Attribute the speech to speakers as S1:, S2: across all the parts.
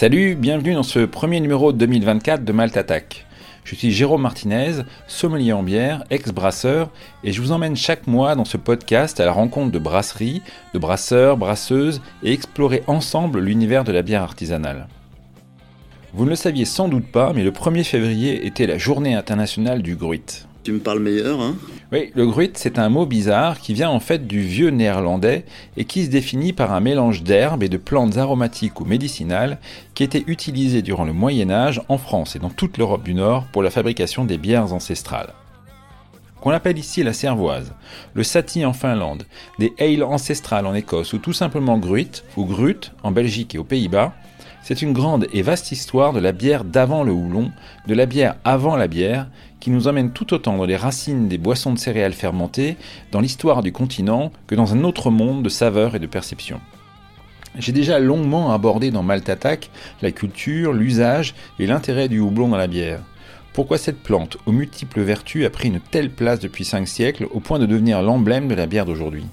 S1: Salut, bienvenue dans ce premier numéro 2024 de Malte Attack. Je suis Jérôme Martinez, sommelier en bière, ex-brasseur, et je vous emmène chaque mois dans ce podcast à la rencontre de brasseries, de brasseurs, brasseuses, et explorer ensemble l'univers de la bière artisanale. Vous ne le saviez sans doute pas, mais le 1er février était la journée internationale du gruit.
S2: Tu me parles meilleur, hein
S1: Oui, le gruit, c'est un mot bizarre qui vient en fait du vieux néerlandais et qui se définit par un mélange d'herbes et de plantes aromatiques ou médicinales qui étaétait utilisé durant le Moyen Âge en France et dans toute l'Europe du Nord pour la fabrication des bières ancestrales. Qu'on appelle ici la cervoise, le sati en Finlande, des ale ancestrales en Écosse ou tout simplement gruit ou grut en Belgique et aux Pays-Bas, c'est une grande et vaste histoire de la bière d'avant le houblon, de la bière avant la bière, qui nous emmène tout autant dans les racines des boissons de céréales fermentées, dans l'histoire du continent, que dans un autre monde de saveurs et de perceptions. J'ai déjà longuement abordé dans Malte Attack la culture, l'usage et l'intérêt du houblon dans la bière. Pourquoi cette plante, aux multiples vertus, a pris une telle place depuis 5 siècles au point de devenir l'emblème de la bière d'aujourd'hui?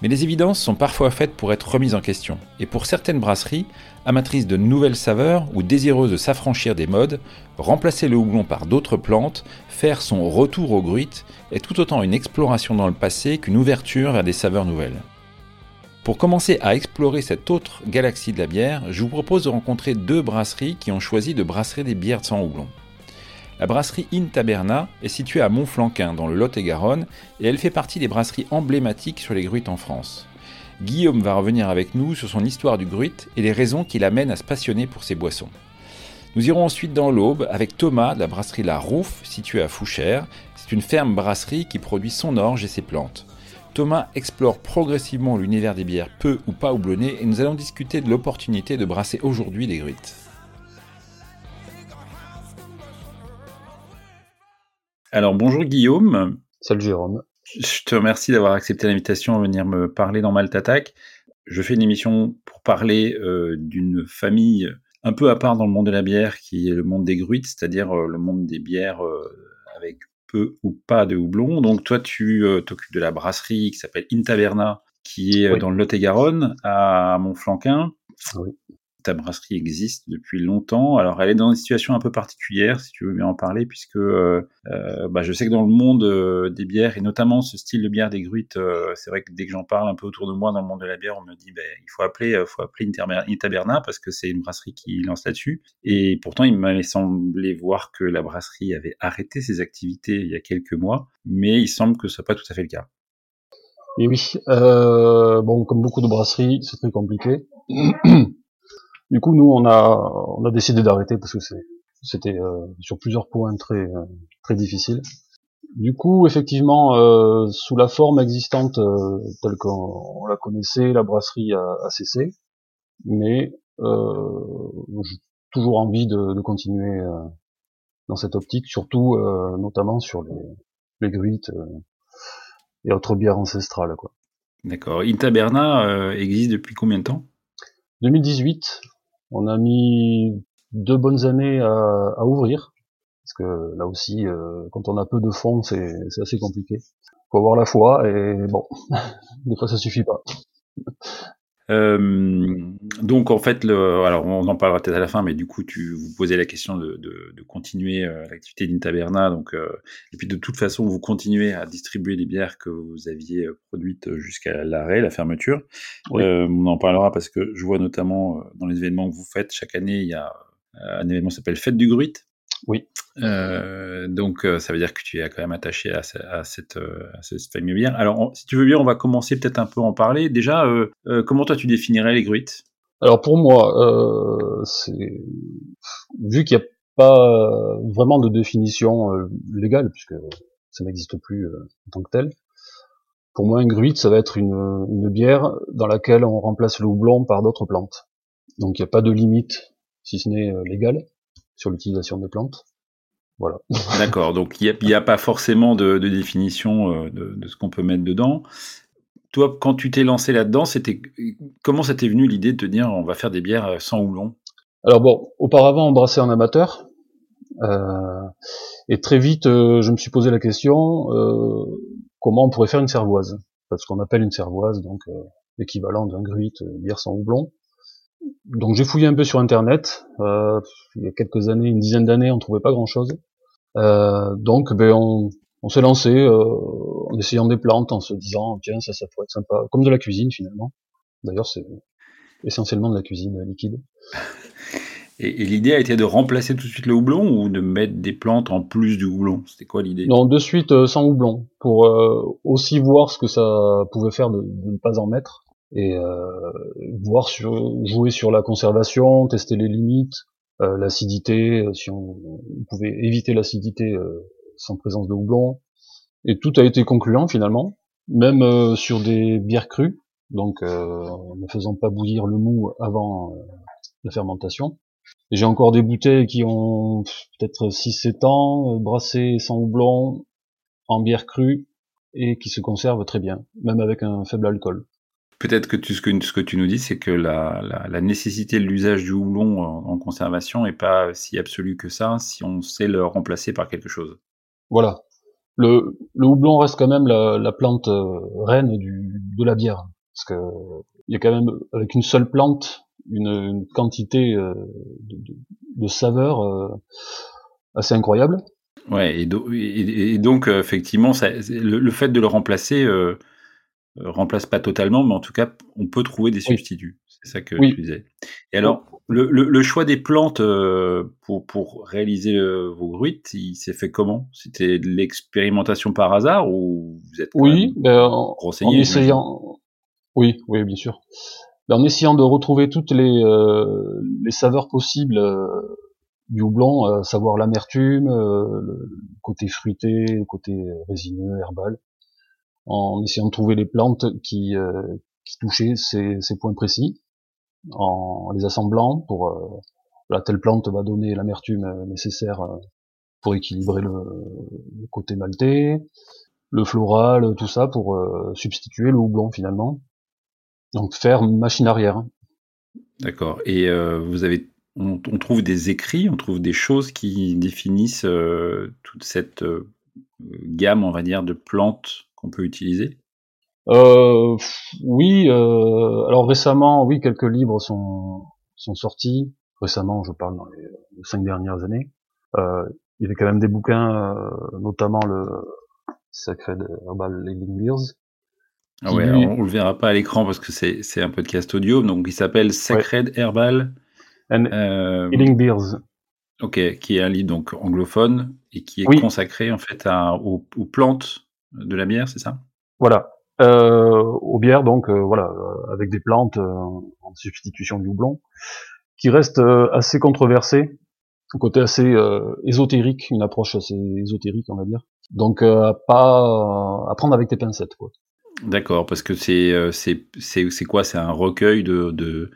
S1: Mais les évidences sont parfois faites pour être remises en question, et pour certaines brasseries, amatrices de nouvelles saveurs ou désireuses de s'affranchir des modes, remplacer le houblon par d'autres plantes, faire son retour au gruit, est tout autant une exploration dans le passé qu'une ouverture vers des saveurs nouvelles. Pour commencer à explorer cette autre galaxie de la bière, je vous propose de rencontrer deux brasseries qui ont choisi de brasser des bières sans houblon. La brasserie In Taberna est située à Montflanquin, dans le Lot-et-Garonne, et elle fait partie des brasseries emblématiques sur les gruites en France. Guillaume va revenir avec nous sur son histoire du gruit et les raisons qui l'amènent à se passionner pour ces boissons. Nous irons ensuite dans l'Aube avec Thomas de la brasserie La Rouffe, située à Fouchères. C'est une ferme brasserie qui produit son orge et ses plantes. Thomas explore progressivement l'univers des bières peu ou pas houblonnées et nous allons discuter de l'opportunité de brasser aujourd'hui des gruites. Alors bonjour Guillaume.
S3: Salut Jérôme.
S1: Je te remercie d'avoir accepté l'invitation à venir me parler dans Malte. Je fais une émission pour parler euh, d'une famille un peu à part dans le monde de la bière qui est le monde des gruites, c'est-à-dire euh, le monde des bières euh, avec peu ou pas de houblon. Donc toi tu t'occupes de la brasserie qui s'appelle Intaverna qui est dans le Lot-et-Garonne à Montflanquin. Oui ta brasserie existe depuis longtemps. Alors, elle est dans une situation un peu particulière, si tu veux bien en parler, puisque euh, euh, bah, je sais que dans le monde euh, des bières, et notamment ce style de bière des gruites, c'est vrai que dès que j'en parle un peu autour de moi dans le monde de la bière, on me dit ben, il faut appeler, faut appeler Taberna parce que c'est une brasserie qui lance là-dessus. Et pourtant, il m'avait semblé voir que la brasserie avait arrêté ses activités il y a quelques mois, mais il semble que ce n'est pas tout à fait le cas.
S3: Et oui, bon, comme beaucoup de brasseries, c'est très compliqué. Du coup, nous, on a, on a décidé d'arrêter parce que c'était euh, sur plusieurs points très, euh, très difficiles. Du coup, effectivement, euh, sous la forme existante telle qu'on la connaissait, la brasserie a, cessé, mais j'ai toujours envie de, de continuer dans cette optique, surtout notamment sur les, les gruites et autres bières ancestrales. Quoi.
S1: D'accord. Intaberna existe depuis combien de temps?
S3: 2018, on a mis deux bonnes années à, ouvrir, parce que là aussi, euh, quand on a peu de fonds, c'est assez compliqué. Faut avoir la foi, et bon, des fois ça suffit pas.
S1: Euh, donc en fait, le, alors on en parlera peut-être à la fin, mais du coup tu vous posez la question de, continuer euh, l'activité d'Intaberna, donc et puis de toute façon vous continuez à distribuer les bières que vous aviez produites jusqu'à l'arrêt, la fermeture. on en parlera parce que je vois notamment dans les événements que vous faites chaque année, il y a un événement qui s'appelle Fête du Gruit,
S3: oui.
S1: Euh, donc, euh, ça veut dire que tu es quand même attaché à, cette, euh, à cette famille bière. Alors, si tu veux bien, on va commencer peut-être un peu à en parler. Déjà, comment toi tu définirais les gruites?
S3: Alors, pour moi, c'est vu qu'il n'y a pas vraiment de définition légale, puisque ça n'existe plus en tant que tel. Pour moi, une gruite, ça va être une, une bière dans laquelle on remplace le houblon par d'autres plantes. Donc, il n'y a pas de limite, si ce n'est légale sur l'utilisation des plantes. Voilà.
S1: D'accord, donc il n'y a, pas forcément de, définition euh, de, ce qu'on peut mettre dedans. Toi, quand tu t'es lancé là-dedans, c'était comment ça t'est venu l'idée de te dire on va faire des bières euh, sans houblon
S3: Alors bon, auparavant on brassait en amateur, euh, et très vite je me suis posé la question comment on pourrait faire une cervoise, parce qu'on appelle une cervoise donc l'équivalent d'un gruit bière sans houblon. Donc j'ai fouillé un peu sur internet. Euh, il y a quelques années, une dizaine d'années, on trouvait pas grand chose. Euh, donc ben on, on s'est lancé euh, en essayant des plantes, en se disant tiens ça ça pourrait être sympa, comme de la cuisine finalement. D'ailleurs c'est essentiellement de la cuisine liquide.
S1: Et, l'idée a été de remplacer tout de suite le houblon ou de mettre des plantes en plus du houblon? C'était quoi l'idée?
S3: Non, de suite euh, sans houblon, pour euh, aussi voir ce que ça pouvait faire de, de ne pas en mettre et euh, voir sur, jouer sur la conservation, tester les limites, euh, l'acidité, euh, si on, pouvait éviter l'acidité sans présence de houblon. Et tout a été concluant finalement, même sur des bières crues, donc ne faisant pas bouillir le mou avant la fermentation. J'ai encore des bouteilles qui ont peut-être 6-7 ans, brassées sans houblon, en bière crue, et qui se conservent très bien, même avec un faible alcool.
S1: Peut-être que, tu, ce, que ce que tu nous dis, c'est que la, la, nécessité de l'usage du houblon en, conservation n'est pas si absolue que ça si on sait le remplacer par quelque chose.
S3: Voilà. Le, le houblon reste quand même la, la plante euh, reine du, de la bière. Parce que il y a quand même, avec une seule plante, une, une quantité euh, de, de, de saveur euh, assez incroyable.
S1: Ouais, et, et, donc effectivement, ça, le, le, fait de le remplacer euh, remplace pas totalement, mais en tout cas, on peut trouver des substituts. C'est ça que tu disais. Et alors, le, choix des plantes euh, pour, pour réaliser vos gruites, il s'est fait comment? C'était de l'expérimentation par hasard ou vous êtes
S3: oui, ben, en, essayant. Oui, oui, bien sûr. Ben, en essayant de retrouver toutes les, euh, les saveurs possibles du houblon, à savoir l'amertume, le côté fruité, le côté résineux, herbal en essayant de trouver les plantes qui, euh, qui touchaient ces, ces, points précis, en les assemblant pour euh, telle plante va donner l'amertume euh, nécessaire pour équilibrer le, côté maltais, le floral, tout ça pour substituer le houblon finalement. Donc faire machine arrière.
S1: D'accord. Et vous avez, on, on, trouve des écrits, on trouve des choses qui définissent toute cette gamme, on va dire, de plantes qu'on peut utiliser?
S3: Euh, Oui, euh, alors récemment, oui, quelques livres sont, sont sortis. Récemment, je parle dans les, cinq dernières années. Euh, il y avait quand même des bouquins, notamment le Sacred Herbal Living Beers.
S1: Ah ouais, on, on, le verra pas à l'écran parce que c'est, c'est un podcast audio, donc il s'appelle Sacred Herbal
S3: And Healing Beers.
S1: Ok, qui est un livre donc anglophone et qui est consacré en fait à, aux plantes de la bière, c'est ça?
S3: Voilà. Euh, aux bières, donc, euh, voilà, euh, avec des plantes en substitution du houblon, qui reste assez controversé, un côté assez ésotérique, une approche assez ésotérique, on va dire. Donc, pas à prendre avec tes pincettes, quoi.
S1: D'accord, parce que c'est c'est c'est quoi? C'est un recueil de, de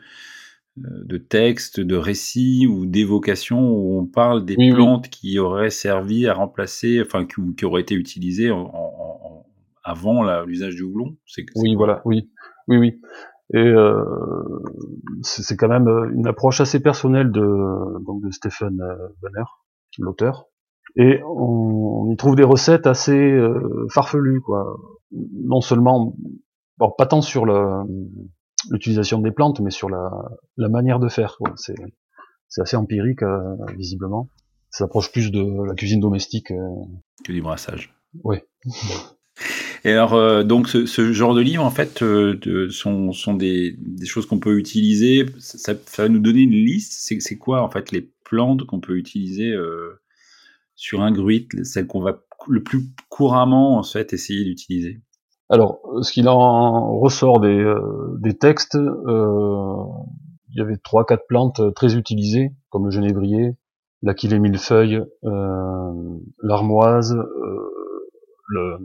S1: de textes, de récits ou d'évocations où on parle des plantes qui auraient servi à remplacer, enfin qui, qui auraient été utilisées en, avant l'usage du houblon?
S3: oui, voilà, oui, oui, oui. Et euh, c'est quand même euh, une approche assez personnelle de, donc de Stephen euh, Banner, l'auteur. Et on, y trouve des recettes assez euh, farfelues, quoi. Non seulement, bon, pas tant sur l'utilisation des plantes, mais sur la, la manière de faire. C'est assez empirique, euh, visiblement. Ça approche plus de la cuisine domestique.
S1: que du brassage.
S3: Oui.
S1: Et alors, euh, donc, ce, ce, genre de livres, en fait, euh, de, sont, sont des, des choses qu'on peut utiliser. Ça, ça, va nous donner une liste. C'est quoi, en fait, les plantes qu'on peut utiliser euh, sur un gruit, celles qu'on va le plus couramment, en fait, essayer d'utiliser?
S3: Alors, ce qu'il en ressort euh, des, textes, euh, il y avait trois, quatre plantes très utilisées, comme le genévrier, l'aquilée millefeuille, euh, l'armoise, euh, le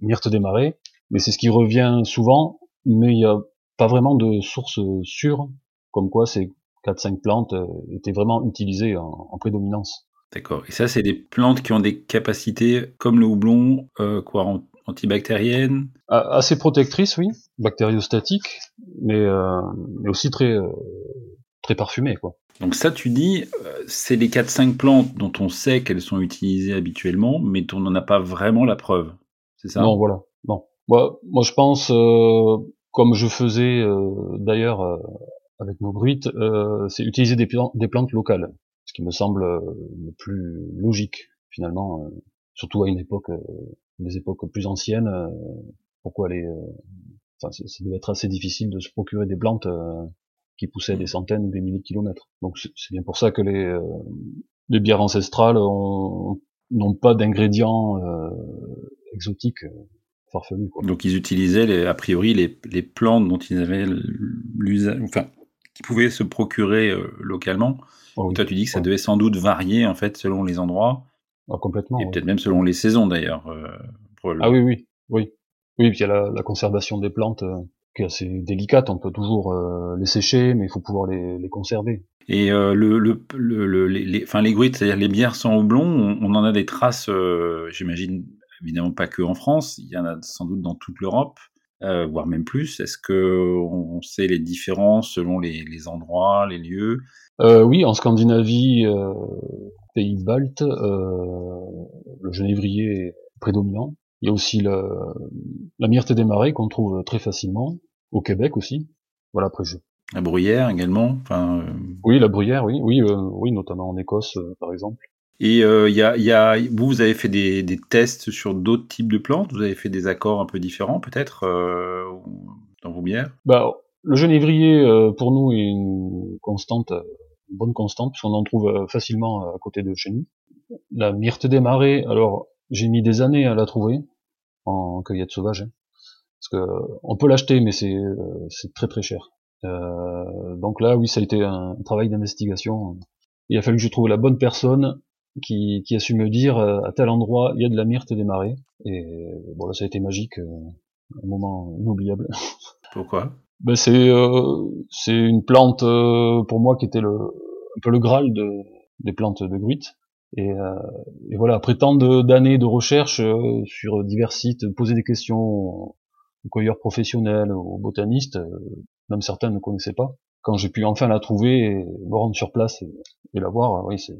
S3: myrte des marais. Mais c'est ce qui revient souvent, mais il n'y a pas vraiment de source sûre, comme quoi ces quatre, cinq plantes euh, étaient vraiment utilisées en, en prédominance.
S1: D'accord. Et ça, c'est des plantes qui ont des capacités comme le houblon, euh, 40 antibactérienne
S3: Assez protectrice, oui, bactériostatique, mais, euh, mais aussi très, euh, très parfumée. Quoi.
S1: Donc ça, tu dis, euh, c'est les 4-5 plantes dont on sait qu'elles sont utilisées habituellement, mais on n'en a pas vraiment la preuve, c'est ça?
S3: Non, voilà, non. Moi, moi je pense, euh, comme je faisais euh, d'ailleurs euh, avec nos bruites, c'est utiliser des, des plantes locales, ce qui me semble le plus logique, finalement, surtout à une époque des époques plus anciennes. pourquoi les, enfin, ça devait être assez difficile de se procurer des plantes qui poussaient des centaines ou des milliers de kilomètres. Donc c'est bien pour ça que les, les bières ancestrales n'ont pas d'ingrédients exotiques farfelus. Quoi.
S1: Donc ils utilisaient les, a priori les, les plantes dont ils avaient l'usage, enfin qui pouvaient se procurer euh, localement. Oh toi tu dis que ça devait sans doute varier en fait selon les endroits.
S3: Ah, complètement.
S1: Et peut-être même selon les saisons d'ailleurs. Euh,
S3: ah oui oui oui oui puis il y a la, la conservation des plantes euh, qui est assez délicate. On peut toujours les sécher mais il faut pouvoir les, les conserver.
S1: Et le, le, le, les, enfin les gruites, c'est-à-dire les bières sans houblon, on, on en a des traces, j'imagine, évidemment pas que en France, il y en a sans doute dans toute l'Europe, euh, voire même plus. Est-ce que on sait les différences selon les, les endroits, les lieux?
S3: Euh, Oui, en Scandinavie, euh, pays baltes, euh, le genévrier est prédominant. Il y a aussi la, la myrte des marais qu'on trouve très facilement, au Québec aussi. Voilà, après je...
S1: La bruyère également. Enfin, euh,
S3: Oui, la bruyère, oui, oui, oui, notamment en Écosse, par exemple.
S1: Et euh, y a, y a, vous, vous avez fait des, des tests sur d'autres types de plantes? Vous avez fait des accords un peu différents, peut-être, euh, dans vos bières?
S3: Bah, Le genévrier, euh, pour nous, est une constante, bonne constante, puisqu'on en trouve euh, facilement à côté de chez nous. La myrte des marais, alors, j'ai mis des années à la trouver, en cueillette sauvage. Hein, parce que on peut l'acheter, mais c'est c'est très très cher. donc là, oui, ça a été un travail d'investigation. Il a fallu que je trouve la bonne personne qui, qui, a su me dire euh, à tel endroit il y a de la myrte des marais. Et bon là ça a été magique, euh, un moment inoubliable.
S1: Pourquoi?
S3: Ben, c'est euh, c'est une plante pour moi qui était le un peu le graal de, des plantes de gruite. Et, et voilà après tant d'années de, recherche sur divers sites, poser des questions aux cueilleurs professionnels, aux botanistes, même certains ne connaissaient pas quand j'ai pu enfin la trouver et me rendre sur place et, la voir, oui, ça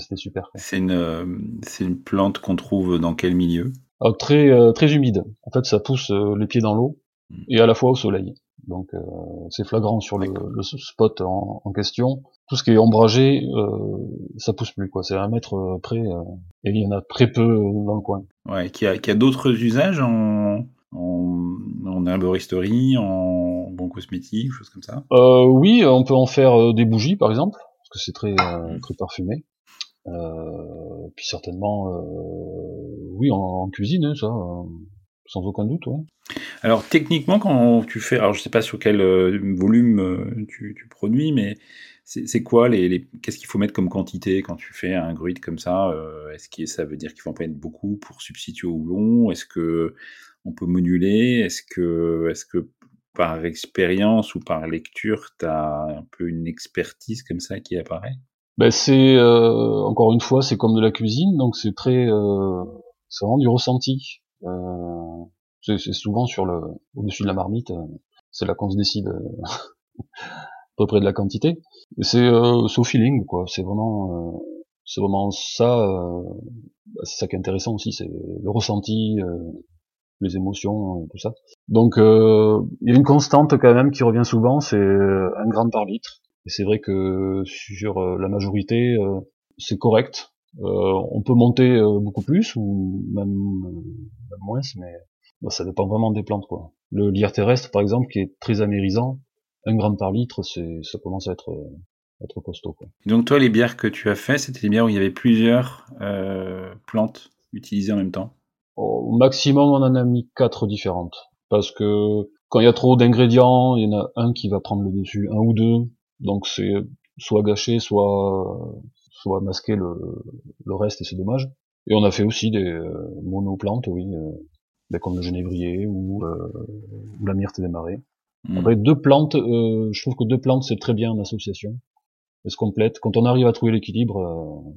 S3: c'était super.
S1: C'est une, euh, c'est une plante qu'on trouve dans quel milieu?
S3: Ah, Très, euh, très humide. En fait, ça pousse euh, les pieds dans l'eau hmm. et à la fois au soleil. Donc c'est flagrant sur le, le spot en, en, question. Tout ce qui est ombragé, ça pousse plus quoi. C'est un mètre près et il y en a très peu dans le coin.
S1: Ouais, qui a, qui a d'autres usages en, en, en herboristerie, en bon cosmétique, choses comme ça?
S3: Euh, Oui, on peut en faire euh, des bougies par exemple, parce que c'est très euh, très parfumé. Euh, puis certainement, euh, oui, en, en, cuisine, hein, ça, sans aucun doute. Ouais.
S1: Alors techniquement, quand tu fais, alors je sais pas sur quel volume tu, tu produis, mais c'est quoi les, les qu'est-ce qu'il faut mettre comme quantité quand tu fais un gruit comme ça Est-ce que ça veut dire qu'il faut en mettre beaucoup pour substituer au houblon Est-ce que on peut moduler? Est-ce que, est que par expérience ou par lecture, tu as un peu une expertise comme ça qui apparaît?
S3: Ben c'est euh, encore une fois, c'est comme de la cuisine, donc c'est très, euh, c'est vraiment du ressenti. Euh, c'est souvent sur le au-dessus de la marmite, euh, c'est là qu'on se décide euh, à peu près de la quantité. C'est euh, au feeling, quoi. C'est vraiment, c'est vraiment ça. Bah, c'est ça qui est intéressant aussi, c'est le ressenti les émotions, tout ça. Donc euh, il y a une constante quand même qui revient souvent, c'est euh, un gramme par litre. Et c'est vrai que sur euh, la majorité, c'est correct. On peut monter beaucoup plus ou même, moins, mais bah, ça dépend vraiment des plantes quoi. Le lierre terrestre par exemple, qui est très amérisant, un gramme par litre, c'est ça commence à être être costaud. Quoi.
S1: Donc toi, les bières que tu as fait, c'était des bières où il y avait plusieurs plantes utilisées en même temps?
S3: Au maximum, on en a mis quatre différentes. Parce que quand il y a trop d'ingrédients, il y en a un qui va prendre le dessus, un ou deux. Donc c'est soit gâché, soit soit masquer le, le reste et c'est dommage. Et on a fait aussi des euh, monoplantes, oui, euh, comme le genévrier ou, euh, ou la myrte des marais. Hmm. Après deux plantes, euh, je trouve que deux plantes c'est très bien en association. Elles se complètent. Quand on arrive à trouver l'équilibre, euh,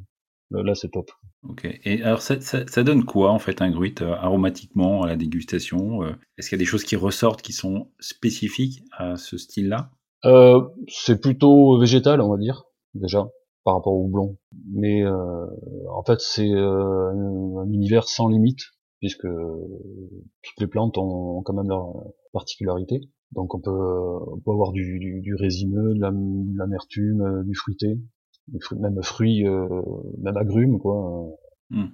S3: Là, c'est top.
S1: Ok. Et alors, ça, ça, donne quoi, en fait, un gruit euh, aromatiquement à la dégustation euh? Est-ce qu'il y a des choses qui ressortent qui sont spécifiques à ce style-là?
S3: Euh, C'est plutôt végétal, on va dire, déjà, par rapport au houblon. Mais euh, en fait, c'est euh, un, un, univers sans limite, puisque toutes les plantes ont, quand même leur particularité. Donc on peut, avoir du, résineux, de l'amertume, du fruité, même fruits, même agrumes, quoi.
S1: Hmm.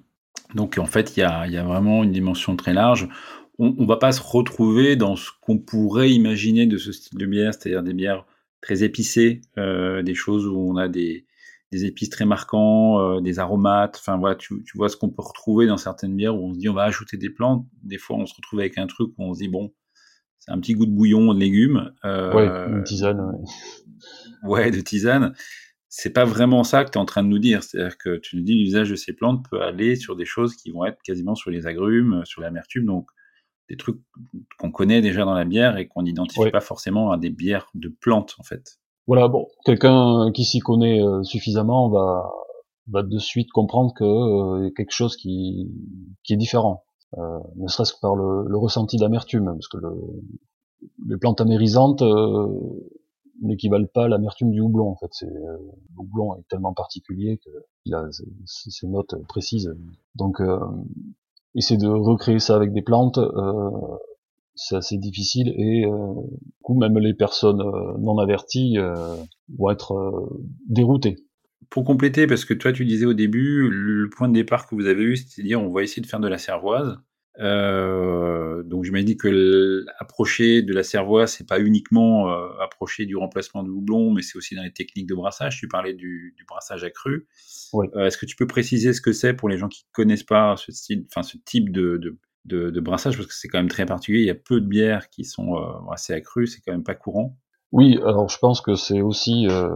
S1: Donc en fait, il y a, vraiment une dimension très large. On ne va pas se retrouver dans ce qu'on pourrait imaginer de ce style de bière, c'est-à-dire des bières très épicées, euh, des choses où on a des, des épices très marquants, euh, des aromates. Enfin voilà, tu, tu vois ce qu'on peut retrouver dans certaines bières où on se dit on va ajouter des plantes. Des fois, on se retrouve avec un truc où on se dit bon, c'est un petit goût de bouillon, de légumes.
S3: Euh, ouais, une tisane. Ouais,
S1: ouais de tisane c'est pas vraiment ça que tu es en train de nous dire. C'est-à-dire que tu nous dis l'usage de ces plantes peut aller sur des choses qui vont être quasiment sur les agrumes, sur l'amertume, donc des trucs qu'on connaît déjà dans la bière et qu'on n'identifie pas forcément à des bières de plantes en fait.
S3: Voilà, bon, quelqu'un qui s'y connaît euh, suffisamment va, va de suite comprendre que euh, y a quelque chose qui, qui est différent, euh, ne serait-ce que par le, le ressenti d'amertume, parce que le, les plantes amérisantes, n'équivalent pas à l'amertume du houblon. En fait, c'est euh, le houblon est tellement particulier qu'il a ses notes précises. Donc, euh, essayer de recréer ça avec des plantes, euh, c'est assez difficile et euh, du coup, même les personnes euh, non averties vont être déroutées.
S1: Pour compléter, parce que toi, tu disais au début, le point de départ que vous avez eu, c'est-à-dire on va essayer de faire de la cervoise. Euh, donc j'imagine que approcher de la cervoise, c'est pas uniquement euh, approcher du remplacement de houblon, mais c'est aussi dans les techniques de brassage. Tu parlais du, du brassage accru. Oui. Euh, Est-ce que tu peux préciser ce que c'est pour les gens qui connaissent pas ce style, enfin ce type de, de, de, de brassage, parce que c'est quand même très particulier. Il y a peu de bières qui sont euh, assez accrues, c'est quand même pas courant.
S3: Oui, alors je pense que c'est aussi euh,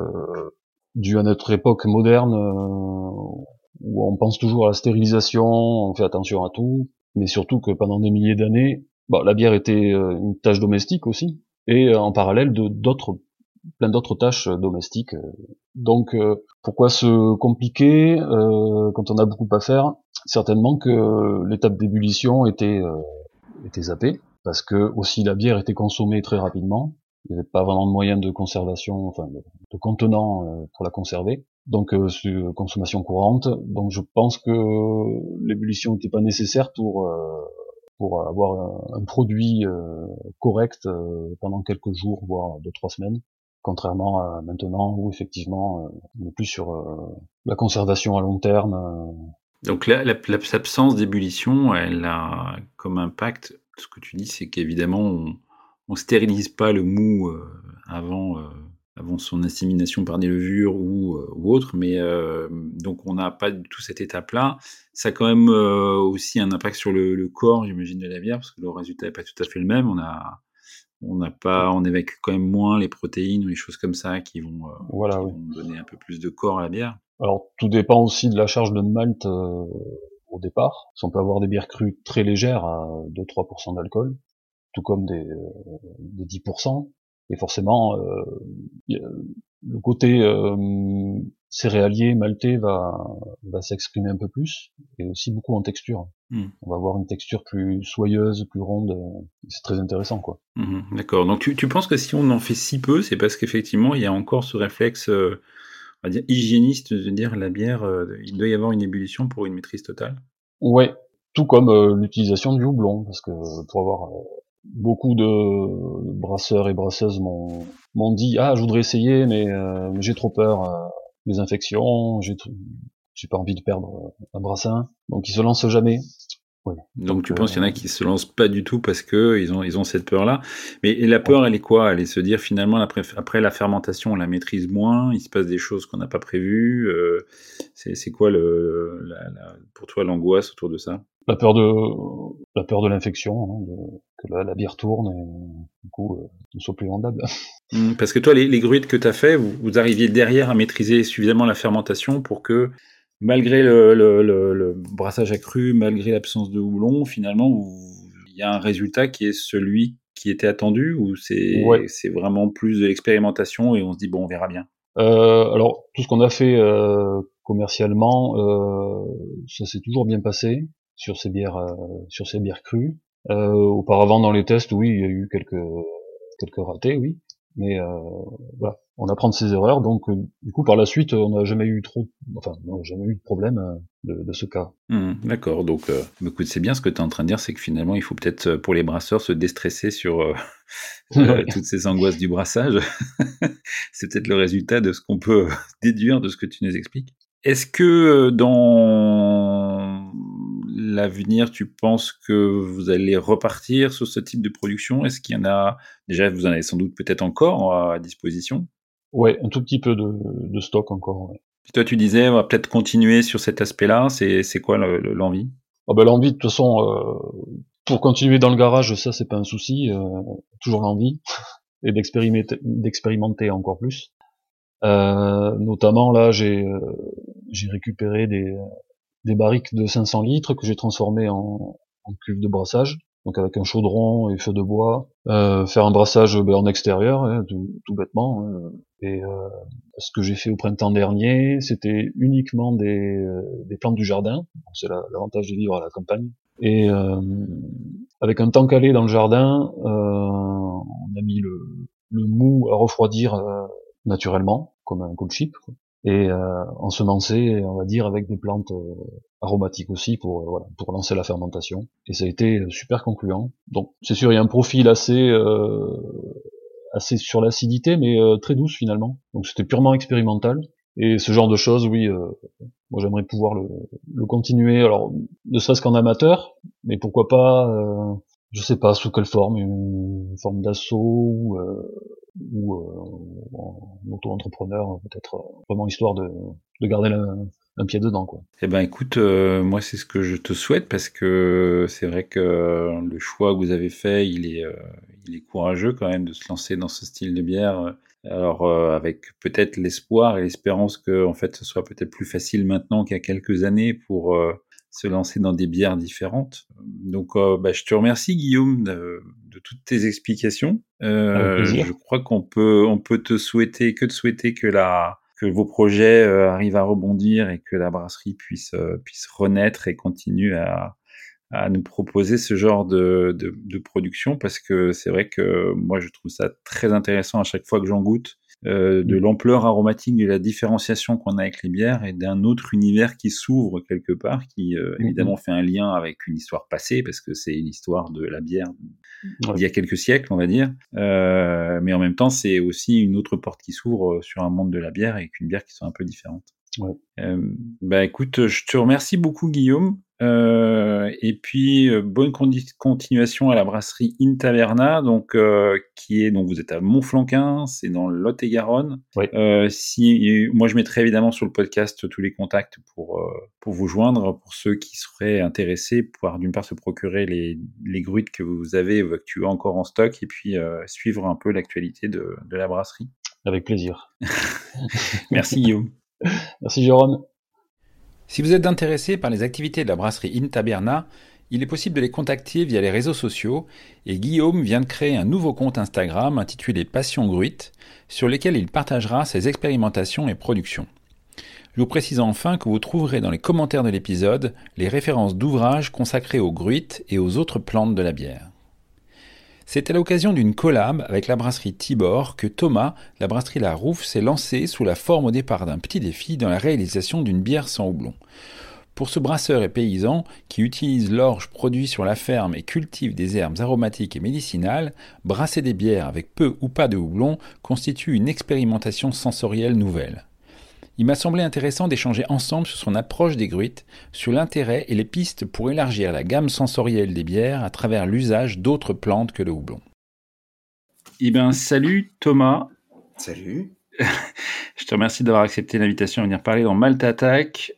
S3: dû à notre époque moderne où on pense toujours à la stérilisation, on fait attention à tout mais surtout que pendant des milliers d'années, bon, la bière était euh, une tâche domestique aussi, et euh, en parallèle de d'autres plein d'autres tâches euh, domestiques. Donc pourquoi se compliquer quand on a beaucoup à faire? Certainement que l'étape d'ébullition était était zappée parce que aussi la bière était consommée très rapidement. Il n'y avait pas vraiment de moyens de conservation, enfin de, contenant pour la conserver donc euh, sur consommation courante. Donc je pense que l'ébullition n'était pas nécessaire pour euh, pour avoir un, produit euh, correct euh, pendant quelques jours, voire deux trois semaines, contrairement à maintenant où effectivement on n'est plus sur la conservation à long terme.
S1: Donc l'absence d'ébullition, elle a comme impact, ce que tu dis, c'est qu'évidemment on, on stérilise pas le mou avant avant son assimilation par des levures ou, euh, autre, mais euh, donc on n'a pas du tout cette étape-là. Ça a quand même euh, aussi un impact sur le, le corps, j'imagine, de la bière, parce que le résultat n'est pas tout à fait le même. On a, on n'a pas, on évacue quand même moins les protéines ou les choses comme ça qui vont,
S3: voilà,
S1: qui vont donner un peu plus de corps à la bière.
S3: Alors tout dépend aussi de la charge de malt au départ. Si on peut avoir des bières crues très légères à 2-3% d'alcool, tout comme des, des 10%. Et forcément, euh, le côté euh, céréalier, maltais va, va s'exprimer un peu plus, et aussi beaucoup en texture. Hmm. On va avoir une texture plus soyeuse, plus ronde, c'est très intéressant. quoi.
S1: Hmm, d'accord, donc tu, tu, penses que si on en fait si peu, c'est parce qu'effectivement, il y a encore ce réflexe, euh, on va dire, hygiéniste de dire la bière, euh, il doit y avoir une ébullition pour une maîtrise totale?
S3: Ouais, tout comme euh, l'utilisation du houblon, parce que pour avoir beaucoup de brasseurs et brasseuses m'ont dit ah je voudrais essayer mais euh, j'ai trop peur euh, des infections j'ai j'ai pas envie de perdre un brassin donc ils se lancent jamais
S1: donc, tu penses qu'il y en a euh, qui se lancent pas du tout parce que ils ont ils ont cette peur là mais la peur elle est quoi? Elle est se dire finalement après, après la fermentation on la maîtrise moins il se passe des choses qu'on n'a pas prévues c'est quoi le la, pour toi l'angoisse autour de ça?
S3: La peur de la peur de l'infection, hein, que la, bière tourne et du coup euh, ne soit plus vendable.
S1: Mmh, parce que toi, les, les gruites que tu as fait, vous, arriviez derrière à maîtriser suffisamment la fermentation pour que, malgré le, le, le, brassage accru, malgré l'absence de houblon, finalement, il y a un résultat qui est celui qui était attendu ou c'est c'est vraiment plus de l'expérimentation et on se dit bon, on verra bien?
S3: Euh, alors tout ce qu'on a fait euh, commercialement, euh, ça s'est toujours bien passé sur ces bières euh, sur ces bières crues. Euh, auparavant dans les tests, oui, il y a eu quelques quelques ratés, oui, mais euh, voilà. On apprend de ses erreurs. Donc, du coup, par la suite, on n'a jamais eu trop, enfin, on n'a jamais eu de problème de, de ce cas.
S1: Mmh, d'accord. Donc, écoute, c'est bien ce que tu es en train de dire, c'est que finalement, il faut peut-être pour les brasseurs se déstresser sur toutes ces angoisses du brassage. c'est peut-être le résultat de ce qu'on peut déduire de ce que tu nous expliques. Est-ce que dans l'avenir, tu penses que vous allez repartir sur ce type de production? Est-ce qu'il y en a déjà Vous en avez sans doute peut-être encore à disposition?
S3: Ouais, un tout petit peu de, stock encore.
S1: toi, tu disais, on va peut-être continuer sur cet aspect-là. C'est quoi l'envie?
S3: Ah ben, L'envie, de toute façon, euh, pour continuer dans le garage, ça, c'est pas un souci. Euh, toujours l'envie et d'expérimenter encore plus. Euh, notamment, là, j'ai récupéré des, des barriques de 500 litres que j'ai transformées en, en cuve de brassage donc avec un chaudron et feu de bois, euh, faire un brassage ben, en extérieur, hein, tout, bêtement. Hein. Et euh, ce que j'ai fait au printemps dernier, c'était uniquement des, euh, des, plantes du jardin. C'est l'avantage de vivre à la campagne. Et euh, avec un temps calé dans le jardin, euh, on a mis le, le mou à refroidir naturellement, comme un cold chip. Et euh, ensemencer, on va dire, avec des plantes euh, aromatiques aussi pour euh, voilà, pour lancer la fermentation. Et ça a été euh, super concluant. Donc c'est sûr, il y a un profil assez assez sur l'acidité, mais très douce finalement. Donc c'était purement expérimental. Et ce genre de choses, oui, moi j'aimerais pouvoir le, le, continuer. Alors ne serait-ce qu'en amateur, mais pourquoi pas je sais pas sous quelle forme, une forme d'assaut ou, euh, ou euh, auto-entrepreneur, peut-être euh, vraiment histoire de, de garder un pied dedans quoi.
S1: Eh ben écoute, euh, moi c'est ce que je te souhaite parce que c'est vrai que le choix que vous avez fait, il est, il est courageux quand même de se lancer dans ce style de bière. Alors avec peut-être l'espoir et l'espérance que en fait ce soit peut-être plus facile maintenant qu'il y a quelques années pour se lancer dans des bières différentes. Donc, euh, bah, je te remercie Guillaume de, toutes tes explications. Euh, je crois qu'on peut, on peut te souhaiter que te souhaiter que la que vos projets euh, arrivent à rebondir et que la brasserie puisse puisse renaître et continue à à nous proposer ce genre de, de, de production parce que c'est vrai que moi je trouve ça très intéressant à chaque fois que j'en goûte euh, de mm. l'ampleur aromatique, de la différenciation qu'on a avec les bières et d'un autre univers qui s'ouvre quelque part, qui euh, mm, évidemment mm. fait un lien avec une histoire passée, parce que c'est une histoire de la bière il y a quelques siècles, on va dire. Euh, mais en même temps, c'est aussi une autre porte qui s'ouvre sur un monde de la bière et une bière qui sont un peu différentes. Ouais. Euh, bah écoute, je te remercie beaucoup Guillaume. Euh, et puis euh, bonne continuation à la brasserie In Taverna, donc euh, qui est donc vous êtes à Montflanquin, c'est dans le Lot-et-Garonne. Si moi je mettrai évidemment sur le podcast tous les contacts pour pour vous joindre pour ceux qui seraient intéressés, pouvoir d'une part se procurer les les gruites que vous avez que tu as encore en stock et puis suivre un peu l'actualité de de la brasserie.
S3: Avec plaisir.
S1: Merci Guillaume.
S3: Merci Jérôme.
S1: Si vous êtes intéressé par les activités de la brasserie In Taberna, il est possible de les contacter via les réseaux sociaux et Guillaume vient de créer un nouveau compte Instagram intitulé Passion Gruite sur lequel il partagera ses expérimentations et productions. Je vous précise enfin que vous trouverez dans les commentaires de l'épisode les références d'ouvrages consacrés aux gruites et aux autres plantes de la bière. C'est à l'occasion d'une collab avec la brasserie Tibor que Thomas, la brasserie La Rouffe, s'est lancé sous la forme au départ d'un petit défi dans la réalisation d'une bière sans houblon. Pour ce brasseur et paysan qui utilise l'orge produit sur la ferme et cultive des herbes aromatiques et médicinales, brasser des bières avec peu ou pas de houblon constitue une expérimentation sensorielle nouvelle il m'a semblé intéressant d'échanger ensemble sur son approche des gruites, sur l'intérêt et les pistes pour élargir la gamme sensorielle des bières à travers l'usage d'autres plantes que le houblon. Eh bien, salut Thomas.
S2: Salut.
S1: Je te remercie d'avoir accepté l'invitation à venir parler dans Malte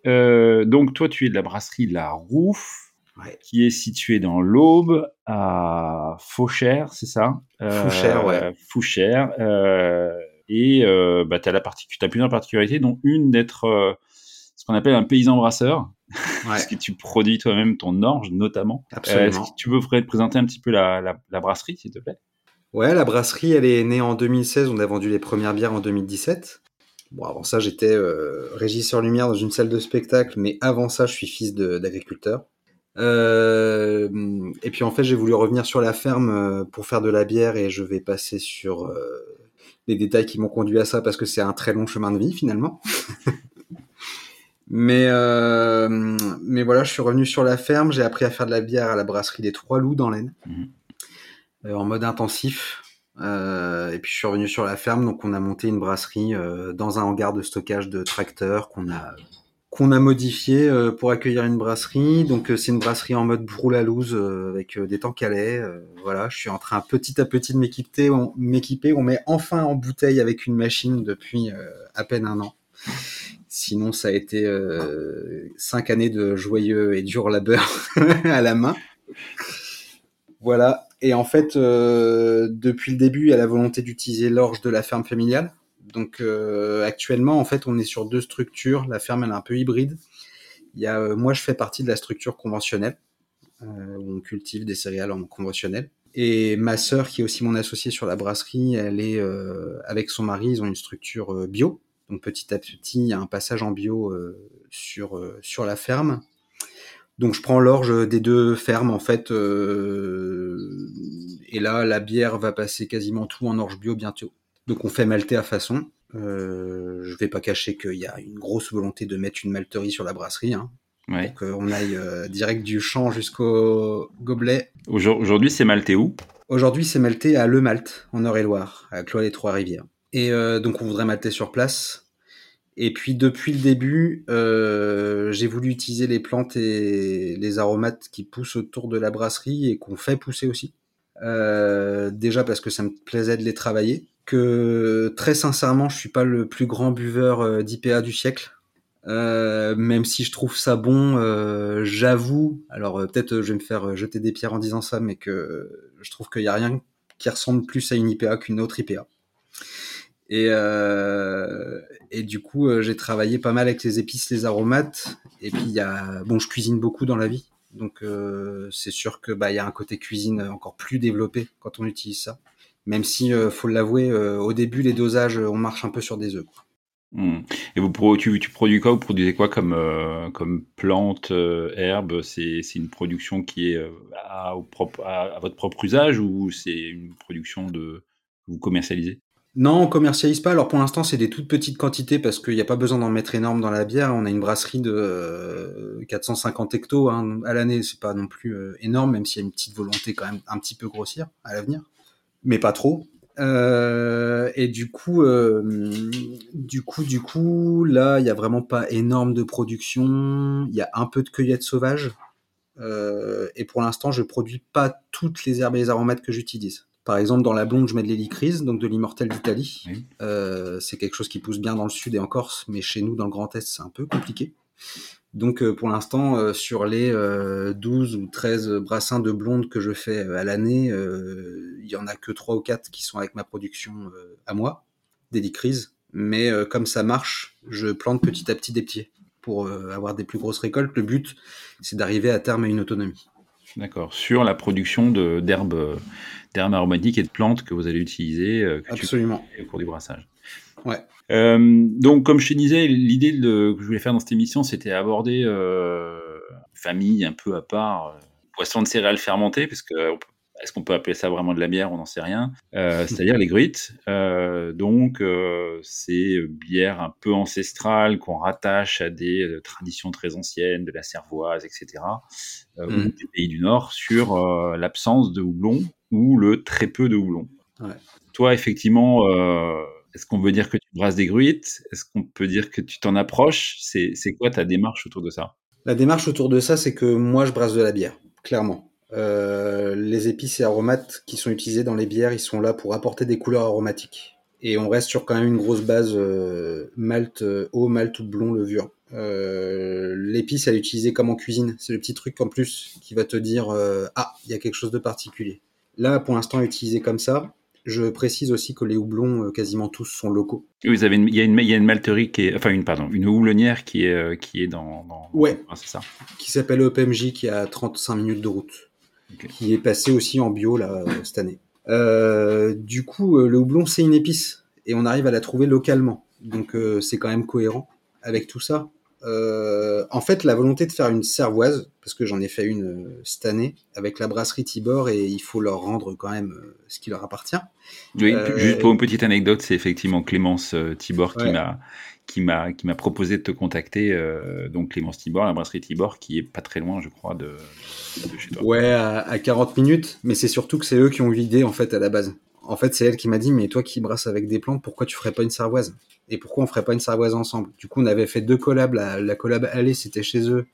S1: euh, donc, toi, tu es de la brasserie La Rouffe, qui est située dans l'Aube, à Fauchères, c'est ça?
S2: Fouchère, ouais. Euh,
S1: Fouchère. Euh, et euh, bah, tu as, as, plusieurs particularités, dont une d'être euh, ce qu'on appelle un paysan brasseur, parce que tu produis toi-même ton orge notamment.
S2: Euh, Absolument. Est-ce
S1: que tu veux te présenter un petit peu la, la, brasserie, s'il te plaît?
S2: Ouais, la brasserie, elle est née en 2016. On a vendu les premières bières en 2017. Bon, avant ça, j'étais euh, régisseur lumière dans une salle de spectacle, mais avant ça, je suis fils d'agriculteur. Euh, et puis en fait, j'ai voulu revenir sur la ferme pour faire de la bière et je vais passer sur les détails qui m'ont conduit à ça parce que c'est un très long chemin de vie finalement. mais euh, mais voilà, je suis revenu sur la ferme, j'ai appris à faire de la bière à la brasserie des Trois Loups dans l'Aisne,
S1: Mhm.
S2: euh, en mode intensif. Euh, et puis je suis revenu sur la ferme, donc on a monté une brasserie dans un hangar de stockage de tracteurs qu'on a qu'on a modifié euh, pour accueillir une brasserie. Donc euh, c'est une brasserie en mode brûle à loose euh, avec des à lait. Euh, voilà, je suis en train petit à petit de m'équiper. On, m'équiper. on met enfin en bouteille avec une machine depuis à peine un an. Sinon, ça a été cinq années de joyeux et dur labeur à la main. Voilà. Et en fait, depuis le début, a la volonté d'utiliser l'orge de la ferme familiale. Donc euh, actuellement, en fait, on est sur deux structures. La ferme, elle est un peu hybride. Il y a, euh, moi, je fais partie de la structure conventionnelle, euh, où on cultive des céréales en conventionnel. Et ma sœur, qui est aussi mon associée sur la brasserie, elle est avec son mari, ils ont une structure bio. Donc petit à petit, il y a un passage en bio sur sur la ferme. Donc je prends l'orge des deux fermes en fait, et là la bière va passer quasiment tout en orge bio bientôt. Donc on fait malter à façon. Euh, je vais pas cacher qu'il y a une grosse volonté de mettre une malterie sur la brasserie, hein,
S1: Ouais.
S2: pour qu'on aille euh, direct du champ jusqu'au gobelet.
S1: Aujourd- Aujourd'hui, c'est maltais où?
S2: Aujourd'hui c'est malté à Le Malte, en Eure-et-Loire, à Cloix-les-Trois-Rivières. Et euh, donc on voudrait malter sur place. Et puis depuis le début, j'ai voulu utiliser les plantes et les aromates qui poussent autour de la brasserie et qu'on fait pousser aussi. Déjà parce que ça me plaisait de les travailler. Très sincèrement, je suis pas le plus grand buveur euh, d'IPA du siècle. Euh, même si je trouve ça bon, euh, j'avoue. Alors peut-être je vais me faire jeter des pierres en disant ça, mais que je trouve qu'il y a rien qui ressemble plus à une IPA qu'une autre IPA. Et, et du coup, j'ai travaillé pas mal avec les épices, les aromates. Et puis, il y a, bon, je cuisine beaucoup dans la vie. Donc, c'est sûr que, bah, il y a un côté cuisine encore plus développé quand on utilise ça. Même si, euh, faut l'avouer, euh, au début, les dosages, euh, on marche un peu sur des œufs. quoi.
S1: Hmm. Et vous, tu, tu produis quoi? Vous produisez quoi comme, euh, comme plante, euh, herbe? C'est c'est une production qui est à, au propre- à, à votre propre usage ou c'est une production de que vous commercialisez?
S2: Non, on commercialise pas. Alors pour l'instant, c'est des toutes petites quantités parce qu'il n'y a pas besoin d'en mettre énorme dans la bière. On a une brasserie de euh, 450 hectos hein, à l'année. C'est pas non plus énorme, même s'il y a une petite volonté quand même un petit peu grossir à l'avenir, mais pas trop. Euh, et du coup, euh, du coup, du coup, là, il y a vraiment pas énorme de production. Il y a un peu de cueillette sauvage. Euh, et pour l'instant, je produis pas toutes les herbes et les aromates que j'utilise. Par exemple, dans la blonde, je mets de l'hélicryse, donc de l'immortel d'Italie.
S1: Oui.
S2: C'est quelque chose qui pousse bien dans le sud et en Corse, mais chez nous, dans le Grand Est, c'est un peu compliqué. Donc, euh, pour l'instant, euh, sur les euh, 12 ou 13 brassins de blonde que je fais euh, à l'année, euh, il y en a que 3 ou 4 qui sont avec ma production euh, à moi, d'hélicryse. Mais euh, comme ça marche, je plante petit à petit des pieds pour euh, avoir des plus grosses récoltes. Le but, c'est d'arriver à terme à une autonomie.
S1: D'accord. Sur la production d'herbes euh, d'herbes aromatiques et de plantes que vous allez utiliser euh, tu
S2: Absolument.
S1: au cours du brassage.
S2: Ouais.
S1: Euh, donc, comme je te disais, l'idée que je voulais faire dans cette émission, c'était aborder euh, une famille un peu à part, euh, poisson de céréales fermentées, parce que est-ce qu'on peut appeler ça vraiment de la bière? On n'en sait rien. Euh, C'est-à-dire les gruites. Euh, donc, c'est bière un peu ancestrale qu'on rattache à des traditions très anciennes, de la cervoise, etc. ou
S2: Mhm.
S1: des pays du Nord, sur l'absence de houblon ou le très peu de houblon.
S2: Ouais.
S1: Toi, effectivement, est-ce qu'on veut dire que tu brasses des gruites? Est-ce qu'on peut dire que tu t'en approches? C'est quoi ta démarche autour de ça?
S2: La démarche autour de ça, c'est que moi, je brasse de la bière, clairement. Euh, les épices et aromates qui sont utilisés dans les bières, ils sont là pour apporter des couleurs aromatiques. Et on reste sur quand même une grosse base euh, malt, euh, eau, malt ou blond, levure. Euh, L'épice, elle est utilisée comme en cuisine. C'est le petit truc en plus qui va te dire ah, il y a quelque chose de particulier. Là, pour l'instant, utilisée comme ça. Je précise aussi que les houblons, euh, quasiment tous, sont locaux.
S1: Vous avez une- il y a une, il y a une malterie qui est, enfin une pardon, une houblonnière qui est euh, qui est dans, dans
S2: Ouais.
S1: Ah, c'est ça.
S2: qui s'appelle OPMJ, qui a 35 minutes de route, qui est passé aussi en bio là euh, cette année. Euh, du coup, le houblon c'est une épice et on arrive à la trouver localement, donc euh, c'est quand même cohérent avec tout ça. Euh, en fait, la volonté de faire une cervoise, parce que j'en ai fait une euh, cette année avec la brasserie Tibor et il faut leur rendre quand même euh, ce qui leur appartient.
S1: Oui, juste pour une petite anecdote, c'est effectivement Clémence Tibor qui m'a qui m'a qui m'a proposé de te contacter. donc Clémence Tibor, la brasserie Tibor, qui est pas très loin, je crois, de,
S2: chez toi. Ouais, à, à 40 minutes, mais c'est surtout que c'est eux qui ont eu l'idée en fait à la base. En fait, c'est elle qui m'a dit, mais toi qui brasses avec des plantes, pourquoi tu ferais pas une cervoise Et pourquoi on ferait pas une cervoise ensemble? Du coup, on avait fait deux collabs. La, collab aller, c'était chez eux,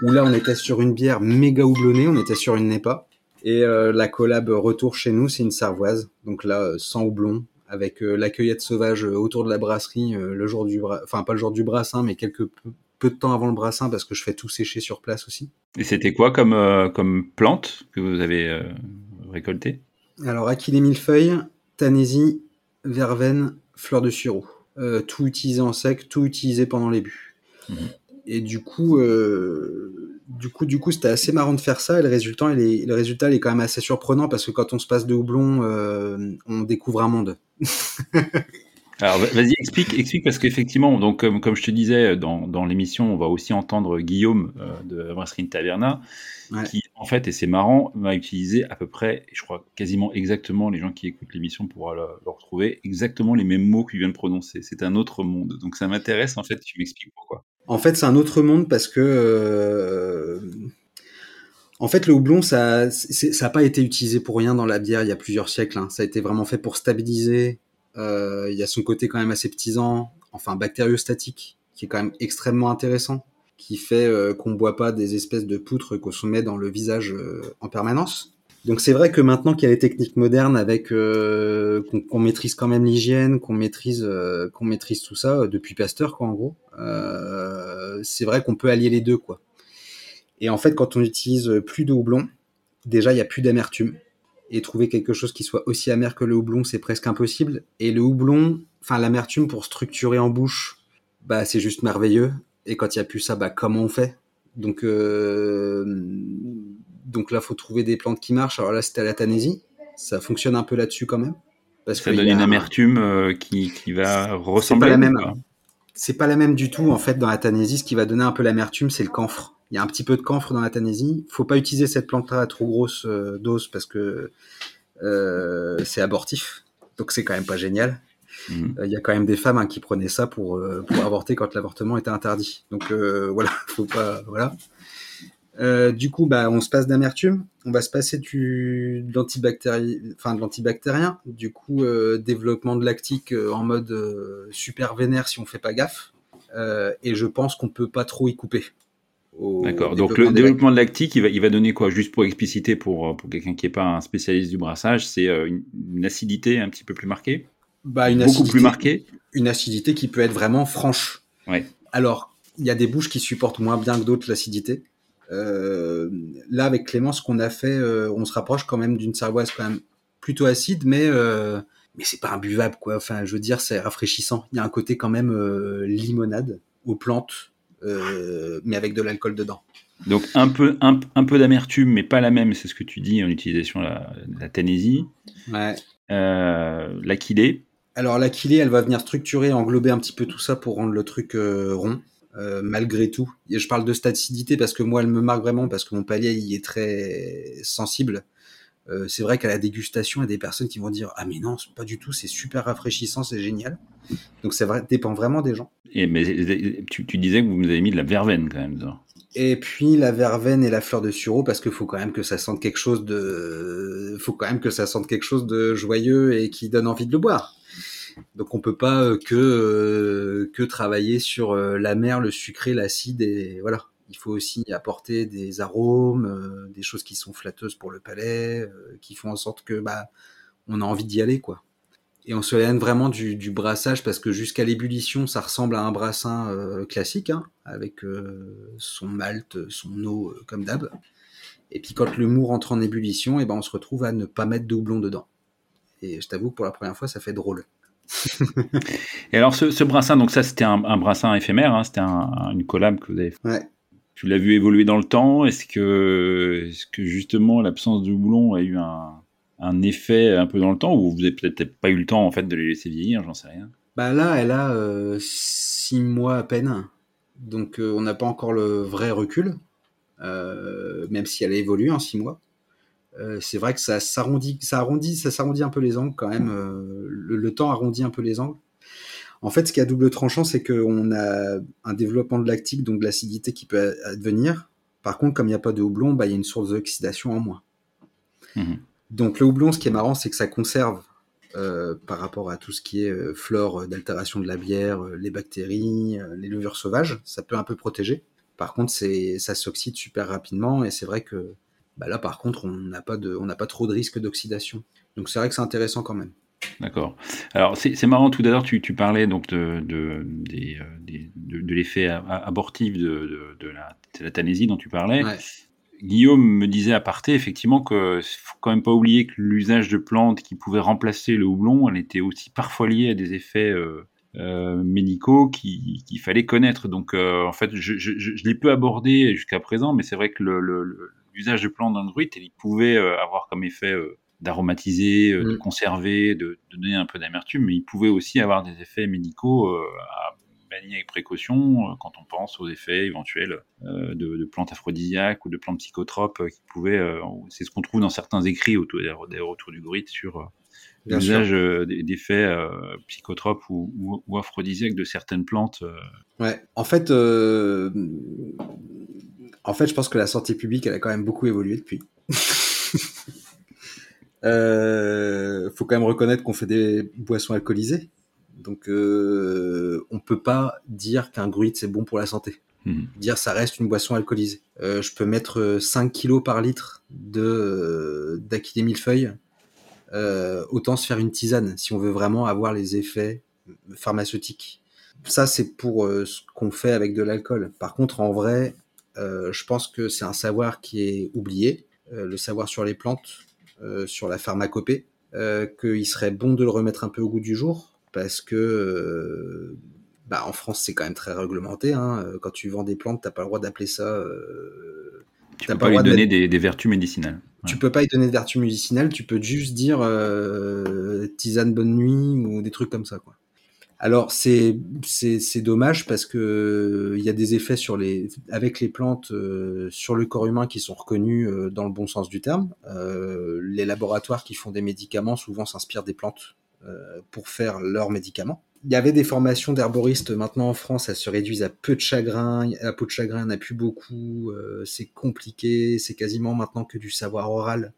S2: où là, on était sur une bière méga houblonnée, on était sur une NEPA. Et euh, la collab retour chez nous, c'est une cervoise. Donc là, euh, sans houblon, avec euh, la cueillette sauvage autour de la brasserie, le jour du, enfin pas le jour du brassin, mais quelques peu, de temps avant le brassin, parce que je fais tout sécher sur place aussi.
S1: Et c'était quoi comme comme plante que vous avez récoltée?
S2: Alors, Achille millefeuille, Tanésie, Verveine, fleur de sureau. Euh, tout utilisé en sec, tout utilisé pendant les buts. Mhm. Et du coup, euh, du coup, du coup, c'était assez marrant de faire ça. Et le résultat, il est, le résultat, il est quand même assez surprenant parce que quand on se passe de houblon, euh, on découvre un monde.
S1: Alors vas-y, explique, explique parce qu'effectivement, donc comme, comme je te disais dans, dans l'émission, on va aussi entendre Guillaume de Brasserie Taverna qui en fait, et c'est marrant, va utiliser à peu près, je crois quasiment exactement, les gens qui écoutent l'émission pourront le, retrouver, exactement les mêmes mots qu'il vient de prononcer. C'est un autre monde. Donc ça m'intéresse en fait, tu m'expliques pourquoi.
S2: En fait, c'est un autre monde parce que euh, en fait, le houblon, ça n'a pas été utilisé pour rien dans la bière il y a plusieurs siècles. Hein. Ça a été vraiment fait pour stabiliser. Euh, il y a son côté quand même aseptisant, enfin bactériostatique, qui est quand même extrêmement intéressant qui fait euh, qu'on ne boit pas des espèces de poutres qu'on se met dans le visage euh, en permanence. Donc c'est vrai que maintenant qu'il y a les techniques modernes avec qu'on maîtrise quand même l'hygiène, qu'on maîtrise qu'on maîtrise tout ça depuis Pasteur quoi en gros, c'est vrai qu'on peut allier les deux quoi. Et en fait quand on utilise plus de houblon, déjà il y a plus d'amertume et trouver quelque chose qui soit aussi amer que le houblon c'est presque impossible. Et le houblon, enfin l'amertume pour structurer en bouche, bah c'est juste merveilleux. Et quand il n'y a plus ça, bah, comment on fait? Donc, euh, donc là, faut trouver des plantes qui marchent. Alors là, c'était à la Tanésie. Ça fonctionne un peu là-dessus quand même.
S1: Parce ça donne une amertume euh, qui, qui, va ressembler.
S2: C'est pas la même. C'est pas la même du tout en fait dans la Tanésie. Ce qui va donner un peu l'amertume, c'est le camphre. Il y a un petit peu de camphre dans la Tanésie. Faut pas utiliser cette plante-là à trop grosse euh, dose parce que c'est abortif. Donc c'est quand même pas génial. Mhm. Euh, il y a quand même des femmes hein, qui prenaient ça pour, euh, pour avorter quand l'avortement était interdit. Donc euh, voilà, faut pas voilà. du coup, bah, on se passe d'amertume, on va se passer du de l'antibactérien. Du coup, développement de lactique en mode super vénère si on fait pas gaffe. et je pense qu'on peut pas trop y couper.
S1: D'accord. Donc le développement de lactique, il va, il va donner quoi Juste pour expliciter pour, pour quelqu'un qui n'est pas un spécialiste du brassage, c'est une, acidité un petit peu plus marquée?
S2: Bah, une
S1: beaucoup plus marquée?
S2: Une acidité qui peut être vraiment franche.
S1: Ouais.
S2: Alors, il y a des bouches qui supportent moins bien que d'autres l'acidité. Euh, là, avec Clément, ce qu'on a fait, euh, on se rapproche quand même d'une cervoise quand même plutôt acide, mais euh, mais c'est pas imbuvable quoi. Enfin, je veux dire, c'est rafraîchissant. Il y a un côté quand même euh, limonade aux plantes, euh, mais avec de l'alcool dedans.
S1: Donc un peu un, un peu d'amertume, mais pas la même. C'est ce que tu dis en utilisation de la, la.
S2: Ouais.
S1: L'Aquilée,
S2: alors la elle va venir structurer, englober un petit peu tout ça pour rendre le truc euh, rond, euh, malgré tout. Et je parle de staticité parce que moi, elle me marque vraiment parce que mon palier il est très sensible. Euh, c'est vrai qu'à la dégustation, il y a des personnes qui vont dire ah mais non, pas du tout, c'est super rafraîchissant, c'est génial. Donc ça dépend vraiment des gens.
S1: Et mais tu, disais que vous nous avez mis de la verveine quand même.
S2: Et puis la verveine et la fleur de sureau parce qu'il faut quand même que ça sente quelque chose de, faut quand même que ça sente quelque chose de joyeux et qui donne envie de le boire. Donc on peut pas euh, que euh, que travailler sur la mer, le sucré, l'acide et voilà. Il faut aussi apporter des arômes, des choses qui sont flatteuses pour le palais, qui font en sorte que bah on a envie d'y aller quoi. Et on se éloigne vraiment du, brassage parce que jusqu'à l'ébullition, ça ressemble à un brassin classique, hein, avec son malt, son eau comme d'hab. Et puis quand le mou rentre en ébullition, et ben on se retrouve à ne pas mettre de houblon dedans. Et je t'avoue que pour la première fois, ça fait drôle.
S1: et alors, ce, brassin, donc ça, c'était un, brassin éphémère, hein, c'était une collab que vous avez
S2: fait.
S1: Tu l'as vu évoluer dans le temps Est-ce que, justement l'absence de houblon a eu un, effet un peu dans le temps ou vous n'avez peut-être pas eu le temps en fait de les laisser vieillir J'en sais rien.
S2: Bah là, elle a euh, six mois à peine. donc on n'a pas encore le vrai recul, même si elle a évolué en six mois. c'est vrai que ça s'arrondit, ça arrondit, ça un peu les angles quand même. Le, temps arrondit un peu les angles. En fait, ce qui a double tranchant, c'est qu'on a un développement de lactique, donc de l'acidité qui peut advenir. Par contre, comme il n'y a pas de houblon, bah, il y a une source d'oxydation en moins. Mhm. Donc le houblon, ce qui est marrant, c'est que ça conserve euh, par rapport à tout ce qui est euh, flore d'altération de la bière, euh, les bactéries, les levures sauvages, ça peut un peu protéger. Par contre, ça s'oxyde super rapidement et c'est vrai que bah là, par contre, on n'a pas de, on n'a pas trop de risque d'oxydation. Donc c'est vrai que c'est intéressant quand même.
S1: D'accord. Alors c'est marrant, tout d'abord tu, tu, parlais donc de, de, de, l'effet abortif de, de, la, Thanésie dont tu parlais. Guillaume me disait à parté effectivement que faut quand même pas oublier que l'usage de plantes qui pouvaient remplacer le houblon, elle était aussi parfois liée à des effets euh, euh, médicaux qu'il fallait connaître. Donc euh, en fait, je, je, je l'ai peu abordé jusqu'à présent, mais c'est vrai que l'usage de plantes dans le gruit, il pouvait avoir comme effet d'aromatiser, de mm. conserver, de, de, donner un peu d'amertume, mais il pouvait aussi avoir des effets médicaux à manier avec précaution euh, quand on pense aux effets éventuels euh, de, plantes aphrodisiaques ou de plantes psychotropes euh, qui pouvaient. c'est ce qu'on trouve dans certains écrits autour des, retours du Grit sur l'usage d'effets psychotropes ou, aphrodisiaques de certaines plantes.
S2: Ouais, en fait, en fait, je pense que la santé publique, elle a quand même beaucoup évolué depuis. Euh, faut quand même reconnaître qu'on fait des boissons alcoolisées. Donc, euh, on peut pas dire qu'un gruit c'est bon pour la santé. Mhm. Dire ça reste une boisson alcoolisée. Euh, je peux mettre 5 euh, kilos par litre de euh, d'aquilé millefeuille. Autant se faire une tisane si on veut vraiment avoir les effets pharmaceutiques. Ça, c'est pour ce qu'on fait avec de l'alcool. Par contre, en vrai, je pense que c'est un savoir qui est oublié, le savoir sur les plantes, sur la pharmacopée, qu'il serait bon de le remettre un peu au goût du jour parce que euh, bah, en France c'est quand même très réglementé. Hein. Quand tu vends des plantes, t'as pas le droit d'appeler ça.
S1: Euh, tu peux pas, lui donner des, vertus médicinales.
S2: Tu peux pas y donner de vertus médicinales. Tu peux juste dire euh, tisane bonne nuit ou des trucs comme ça quoi. Alors c'est c'est dommage parce que il y a des effets sur les avec les plantes sur le corps humain qui sont reconnus dans le bon sens du terme. les laboratoires qui font des médicaments souvent s'inspirent des plantes euh, pour faire leurs médicaments. Il y avait des formations d'herboristes. Maintenant en France, elles se réduisent à peu de chagrin, la peau de chagrin n'a plus beaucoup, euh, c'est compliqué, c'est quasiment maintenant que du savoir oral,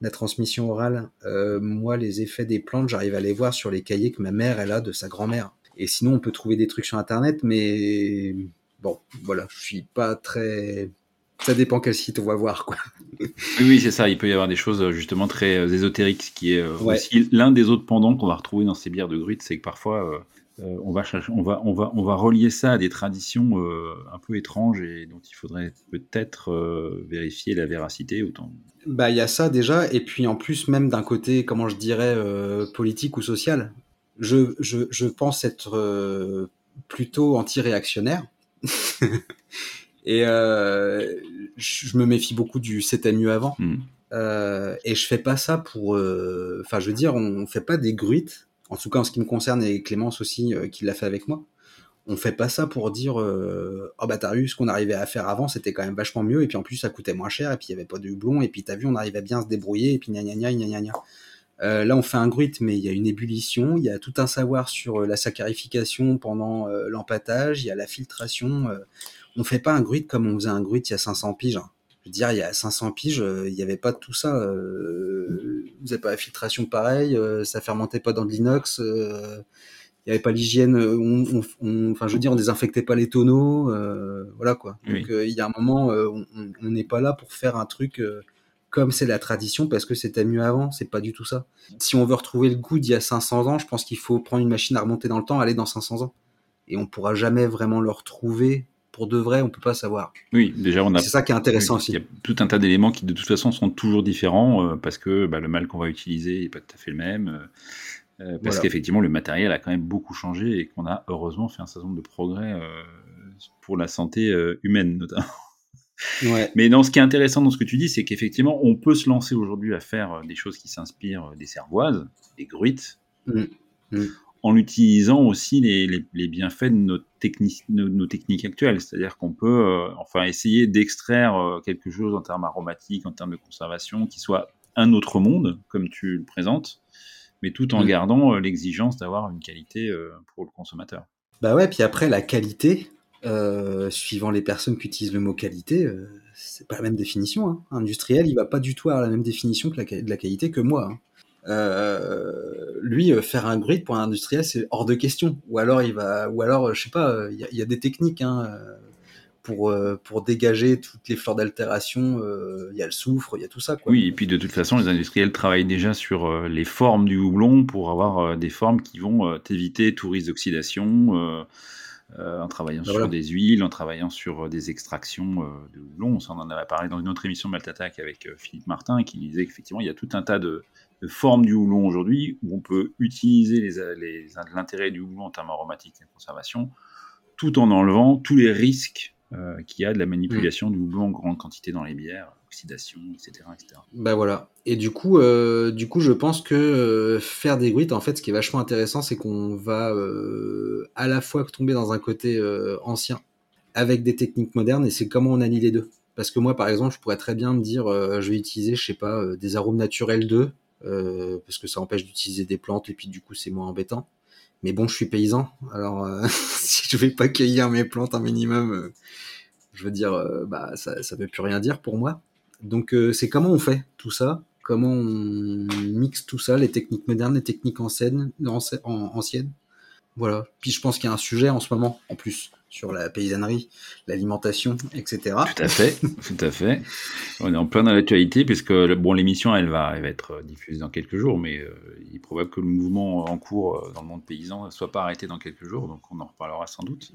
S2: la transmission orale. Euh, moi, les effets des plantes, j'arrive à les voir sur les cahiers que ma mère, elle a de sa grand-mère. Et sinon, on peut trouver des trucs sur Internet, mais bon, voilà, je suis pas très ça dépend quel site on va voir, quoi.
S1: oui, c'est ça. Il peut y avoir des choses justement très euh, ésotériques, ce qui est euh, aussi l'un des autres pendants qu'on va retrouver dans ces bières de gruite, c'est que parfois on va chercher, on va, on va, on va relier ça à des traditions un peu étranges et dont il faudrait peut-être vérifier la véracité autant.
S2: Bah, il y a ça déjà, et puis en plus même d'un côté, comment je dirais, politique ou social. Je, je, je pense être plutôt anti-réactionnaire. Et euh, je me méfie beaucoup du c'était mieux avant. Hmm. Euh, et je fais pas ça pour. Euh, enfin, je veux dire, on fait pas des gruites. En tout cas, en ce qui me concerne, et Clémence aussi, qui l'a fait avec moi. On fait pas ça pour dire oh bah t'as vu ce qu'on arrivait à faire avant c'était quand même vachement mieux et puis en plus ça coûtait moins cher et puis il y avait pas de houblon et puis t'as vu on arrivait bien à se débrouiller et puis gna gna gna gna gna euh, là, on fait un gruit, mais il y a une ébullition, il y a tout un savoir sur la saccharification pendant l'empattage, il y a la filtration on fait pas un gruit comme on faisait un gruit il y a 500 piges. Hein. Je veux dire, il y a 500 piges, euh, il n'y avait pas de tout ça. Euh, vous n'avez pas la filtration pareil, euh, ça fermentait pas dans de l'inox, il n'y avait pas l'hygiène. enfin, je veux dire, on désinfectait pas les tonneaux, voilà quoi. Donc, il y a un moment, on n'est pas là pour faire un truc comme c'est la tradition parce que c'était mieux avant. C'est pas du tout ça. Si on veut retrouver le goût d'il y a 500 ans, je pense qu'il faut prendre une machine à remonter dans le temps, aller dans 500 ans. Et on pourra jamais vraiment le retrouver pour de vrai, on peut pas savoir.
S1: Oui, déjà on a.
S2: C'est ça qui est intéressant aussi.
S1: Il y a tout un tas d'éléments qui de toute façon sont toujours différents euh, parce que bah, le mal qu'on va utiliser n'est pas tout à fait le même. Euh, euh, parce qu'effectivement, le matériel a quand même beaucoup changé et qu'on a heureusement fait un certain nombre de progrès pour la santé humaine notamment. Ouais. Mais non, ce qui est intéressant dans ce que tu dis, c'est qu'effectivement, on peut se lancer aujourd'hui à faire des choses qui s'inspirent des cervoises, des gruites. Mm. Mm en utilisant aussi les, les, bienfaits de nos, techniques, nos, techniques actuelles. C'est-à-dire qu'on peut euh, enfin essayer d'extraire euh, quelque chose en termes aromatiques, en termes de conservation, qui soit un autre monde, comme tu le présentes, mais tout en mm. gardant euh, l'exigence d'avoir une qualité pour le consommateur.
S2: Bah ouais, puis après, la qualité, suivant les personnes qui utilisent le mot qualité, c'est pas la même définition. Hein. Industriel, il va pas du tout avoir la même définition que la, de la qualité que moi. Hein. Euh, lui euh, faire un grid pour un industriel c'est hors de question ou alors il va ou alors je sais pas il y, a des techniques hein, pour pour dégager toutes les fleurs d'altération il y a le soufre il y a tout ça quoi.
S1: oui et puis de toute façon les industriels travaillent déjà sur les formes du houblon pour avoir des formes qui vont éviter tout risque d'oxydation en travaillant ben sur des huiles, en travaillant sur des extractions de houblon. On en avait parlé dans une autre émission de Maltatac avec Philippe Martin qui disait qu'effectivement il y a tout un tas de forme du houblon aujourd'hui, où on peut utiliser l'intérêt du houblon en termes aromatiques et de conservation, tout en enlevant tous les risques euh, qu'il y a de la manipulation mm. du houblon en grande quantité dans les bières, oxydation, etc. etc.
S2: Bah voilà. Et du coup, euh, du coup, je pense que euh, faire des gruites, en fait, ce qui est vachement intéressant, c'est qu'on va à la fois tomber dans un côté ancien avec des techniques modernes, et c'est comment on allie les deux. Parce que moi, par exemple, je pourrais très bien me dire, je vais utiliser, je sais pas, des arômes naturels d'eux, euh, parce que ça empêche d'utiliser des plantes et puis du coup c'est moins embêtant. Mais bon, je suis paysan, alors euh, si je vais pas cueillir mes plantes un minimum, euh, je veux dire, bah ça, ça veut plus rien dire pour moi. Donc c'est comment on fait tout ça, comment on mixe tout ça, les techniques modernes, les techniques anciennes, anciennes? Voilà. Puis je pense qu'il y a un sujet en ce moment en plus sur la paysannerie, l'alimentation, etc.
S1: Tout à fait, tout à fait. On est en plein dans l'actualité puisque bon, l'émission elle va, elle va être diffusée dans quelques jours, mais euh, il est probable que le mouvement en cours euh, dans le monde paysan ne soit pas arrêté dans quelques jours, donc on en reparlera sans doute.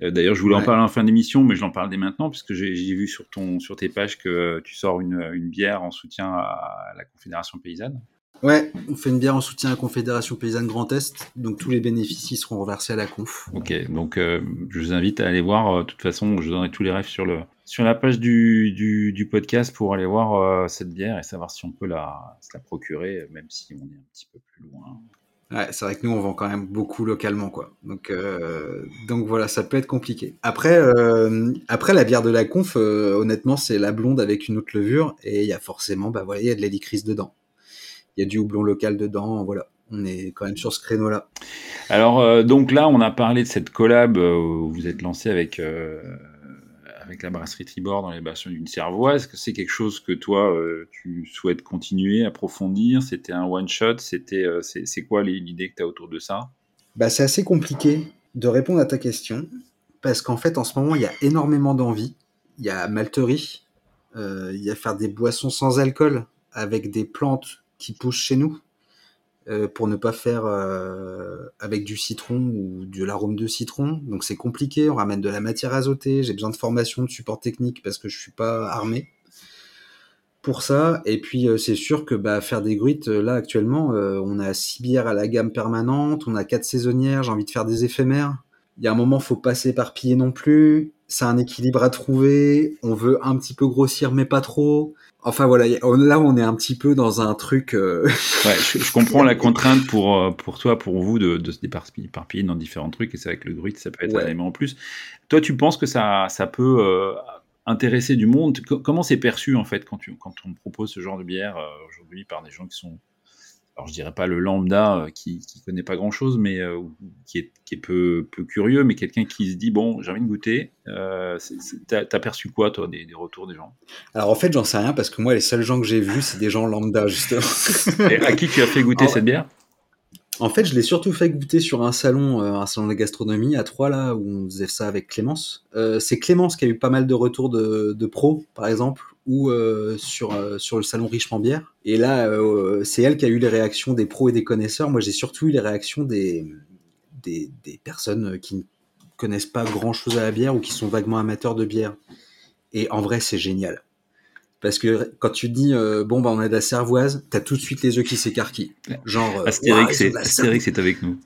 S1: Euh, d'ailleurs, je voulais en parler en fin d'émission, mais je l'en parle dès maintenant puisque j'ai vu sur ton sur tes pages que tu sors une, une bière en soutien à la Confédération paysanne.
S2: Ouais, on fait une bière en soutien à la Confédération Paysanne Grand Est, donc tous les bénéfices seront reversés à la conf.
S1: Ok, donc euh, je vous invite à aller voir, euh, de toute façon, je donnerai tous les rêves sur, le, sur la page du, du, podcast pour aller voir euh, cette bière et savoir si on peut la, la procurer, même si on est un petit peu plus loin.
S2: Ouais, c'est vrai que nous on vend quand même beaucoup localement quoi. Donc donc voilà, ça peut être compliqué. Après après la bière de la conf honnêtement, c'est la blonde avec une autre levure et il y a forcément bah voilà, il y a de l'hélicris dedans il y a du houblon local dedans. Voilà, on est quand même sur ce créneau-là.
S1: Alors, euh, donc là, on a parlé de cette collab euh, où vous êtes lancé avec, euh, avec la brasserie Tribord dans les bassins d'une Cervoise. Est-ce que c'est quelque chose que toi, tu souhaites continuer, approfondir? C'était un one-shot? C'était, c'est, quoi l'idée que tu as autour de ça?
S2: Bah, C'est assez compliqué de répondre à ta question parce qu'en fait, en ce moment, il y a énormément d'envie. Il y a malterie, il y a faire des boissons sans alcool avec des plantes qui pousse chez nous euh, pour ne pas faire euh, avec du citron ou de l'arôme de citron. Donc c'est compliqué, on ramène de la matière azotée, j'ai besoin de formation, de support technique parce que je suis pas armé pour ça. Et puis euh, c'est sûr que bah, faire des gruites, là actuellement, on a six bières à la gamme permanente, on a quatre saisonnières, j'ai envie de faire des éphémères. Il y a un moment, faut pas s'éparpiller non plus. C'est un équilibre à trouver. On veut un petit peu grossir, mais pas trop. Enfin voilà, là on est un petit peu dans un truc. Euh,
S1: ouais, je, comprends la contrainte pour euh, pour toi, pour vous de, de se déparpiller dans différents trucs et c'est avec le druide ça peut être un élément en plus. Toi, tu penses que ça ça peut euh, intéresser du monde? Comment c'est perçu en fait quand tu quand on propose ce genre de bière aujourd'hui par des gens qui sont alors je dirais pas le lambda euh, qui, qui connaît pas grand chose, mais euh, qui est, qui est peu, peu curieux, mais quelqu'un qui se dit bon, j'ai envie de goûter. Euh, T'as perçu quoi toi des, des, retours des gens?
S2: Alors en fait, j'en sais rien parce que moi, les seuls gens que j'ai vus, c'est des gens lambda justement.
S1: Et à qui tu as fait goûter cette bière?
S2: En fait, je l'ai surtout fait goûter sur un salon, euh, un salon de gastronomie à Troyes là, où on faisait ça avec Clémence. C'est Clémence qui a eu pas mal de retours de, de pros, par exemple, ou euh, sur sur le salon Richement Bière. Et là, c'est elle qui a eu les réactions des pros et des connaisseurs. Moi, j'ai surtout eu les réactions des, des des personnes qui ne connaissent pas grand chose à la bière ou qui sont vaguement amateurs de bière. Et en vrai, c'est génial. Parce que quand tu dis euh, bon bah on est de la cervoise, t'as tout de suite les yeux qui s'écarquillent. Genre
S1: euh, Astérix, c'est avec nous.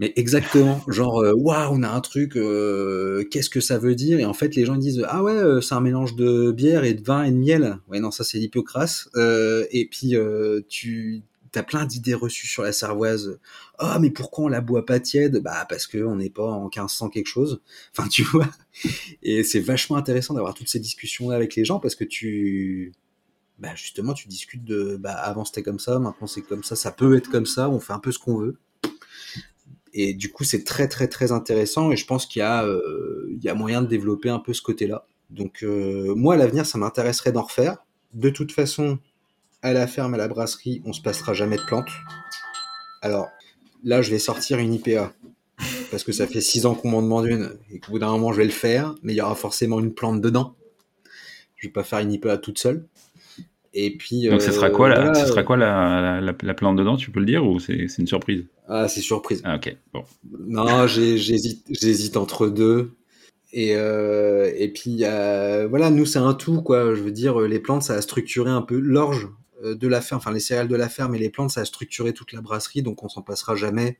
S2: Mais exactement, genre euh, waouh, on a un truc, qu'est-ce que ça veut dire? Et en fait, les gens disent ah ouais, c'est un mélange de bière et de vin et de miel. Ouais non, ça c'est l'hypocrase. et puis tu t'as plein d'idées reçues sur la cervoise. Ah, mais pourquoi on la boit pas tiède? Bah, parce que on n'est pas en 1500 quelque chose. Enfin, tu vois. Et c'est vachement intéressant d'avoir toutes ces discussions-là avec les gens parce que tu, bah, justement, tu discutes de, bah, avant c'était comme ça, maintenant c'est comme ça, ça peut être comme ça, on fait un peu ce qu'on veut. Et du coup, c'est très, très, très intéressant et je pense qu'il y a, euh, moyen de développer un peu ce côté-là. Donc, euh, moi, à l'avenir, ça m'intéresserait d'en refaire. De toute façon, à la ferme, à la brasserie, on se passera jamais de plantes. Alors, là, je vais sortir une IPA. Parce que ça fait six ans qu'on m'en demande une, et qu'au bout d'un moment, je vais le faire, mais il y aura forcément une plante dedans. Je vais pas faire une IPA toute seule. Et puis.
S1: Donc, ce sera quoi, la, ce sera quoi la, la, la, plante dedans, tu peux le dire, ou c'est une surprise?
S2: Ah, c'est surprise.
S1: Ah, ok, bon.
S2: Non, j'hésite, entre deux. Et, euh, et puis, euh, voilà, nous, c'est un tout, quoi. Je veux dire, les plantes, ça a structuré un peu l'orge euh, de la ferme, enfin les céréales de la ferme et les plantes, ça a structuré toute la brasserie, donc on s'en passera jamais.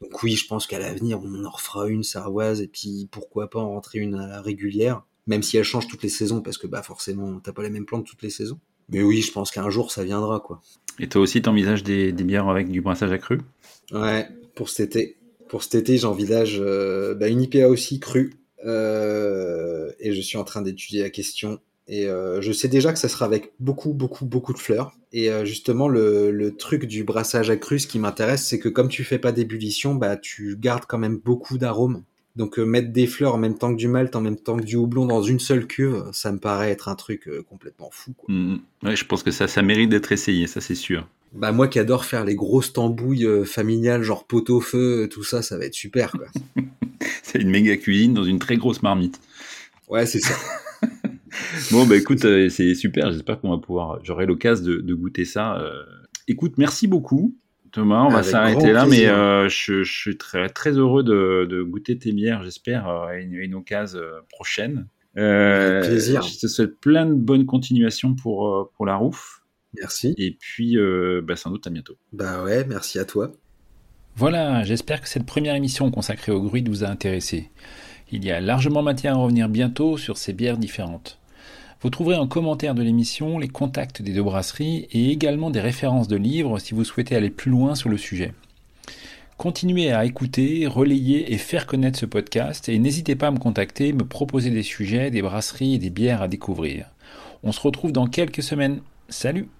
S2: Donc oui, je pense qu'à l'avenir, on en refera une sarroise, et puis pourquoi pas en rentrer une à la régulière, même si elle change toutes les saisons, parce que bah forcément, t'as pas les mêmes plantes toutes les saisons. Mais oui, je pense qu'un jour, ça viendra, quoi.
S1: Et toi aussi, t'envisages des, des bières avec du brassage accru?
S2: Ouais, pour cet été. Pour cet été, j'envisage euh, bah, une IPA aussi crue. Euh, et je suis en train d'étudier la question. Et euh, je sais déjà que ça sera avec beaucoup, beaucoup, beaucoup de fleurs. Et justement, le, le, truc du brassage accru, ce qui m'intéresse, c'est que comme tu fais pas d'ébullition, bah, tu gardes quand même beaucoup d'arômes. Donc euh, mettre des fleurs en même temps que du malt, en même temps que du houblon dans une seule cuve, ça me paraît être un truc euh, complètement fou. Quoi.
S1: Mmh. Ouais, je pense que ça, ça mérite d'être essayé, ça c'est sûr.
S2: Bah moi qui adore faire les grosses tambouilles euh, familiales, genre pot au feu, tout ça, ça va être super. quoi.
S1: c'est une méga cuisine dans une très grosse marmite.
S2: Ouais, c'est ça.
S1: bon, bah écoute, c'est super. J'espère qu'on va pouvoir. J'aurai l'occasion de, de, goûter ça. Écoute, merci beaucoup, Thomas. On va s'arrêter là, mais euh, je, je, suis très, très heureux de, de goûter tes bières. J'espère à une, une occasion prochaine.
S2: Avec plaisir.
S1: Je te souhaite plein de bonnes continuations pour, pour la rouf.
S2: Merci.
S1: Et puis, bah, sans doute à bientôt.
S2: Bah ouais, merci à toi.
S1: Voilà, j'espère que cette première émission consacrée au gruit vous a intéressé. Il y a largement matière à revenir bientôt sur ces bières différentes. Vous trouverez en commentaire de l'émission les contacts des deux brasseries et également des références de livres si vous souhaitez aller plus loin sur le sujet. Continuez à écouter, relayer et faire connaître ce podcast et n'hésitez pas à me contacter, me proposer des sujets, des brasseries et des bières à découvrir. On se retrouve dans quelques semaines. Salut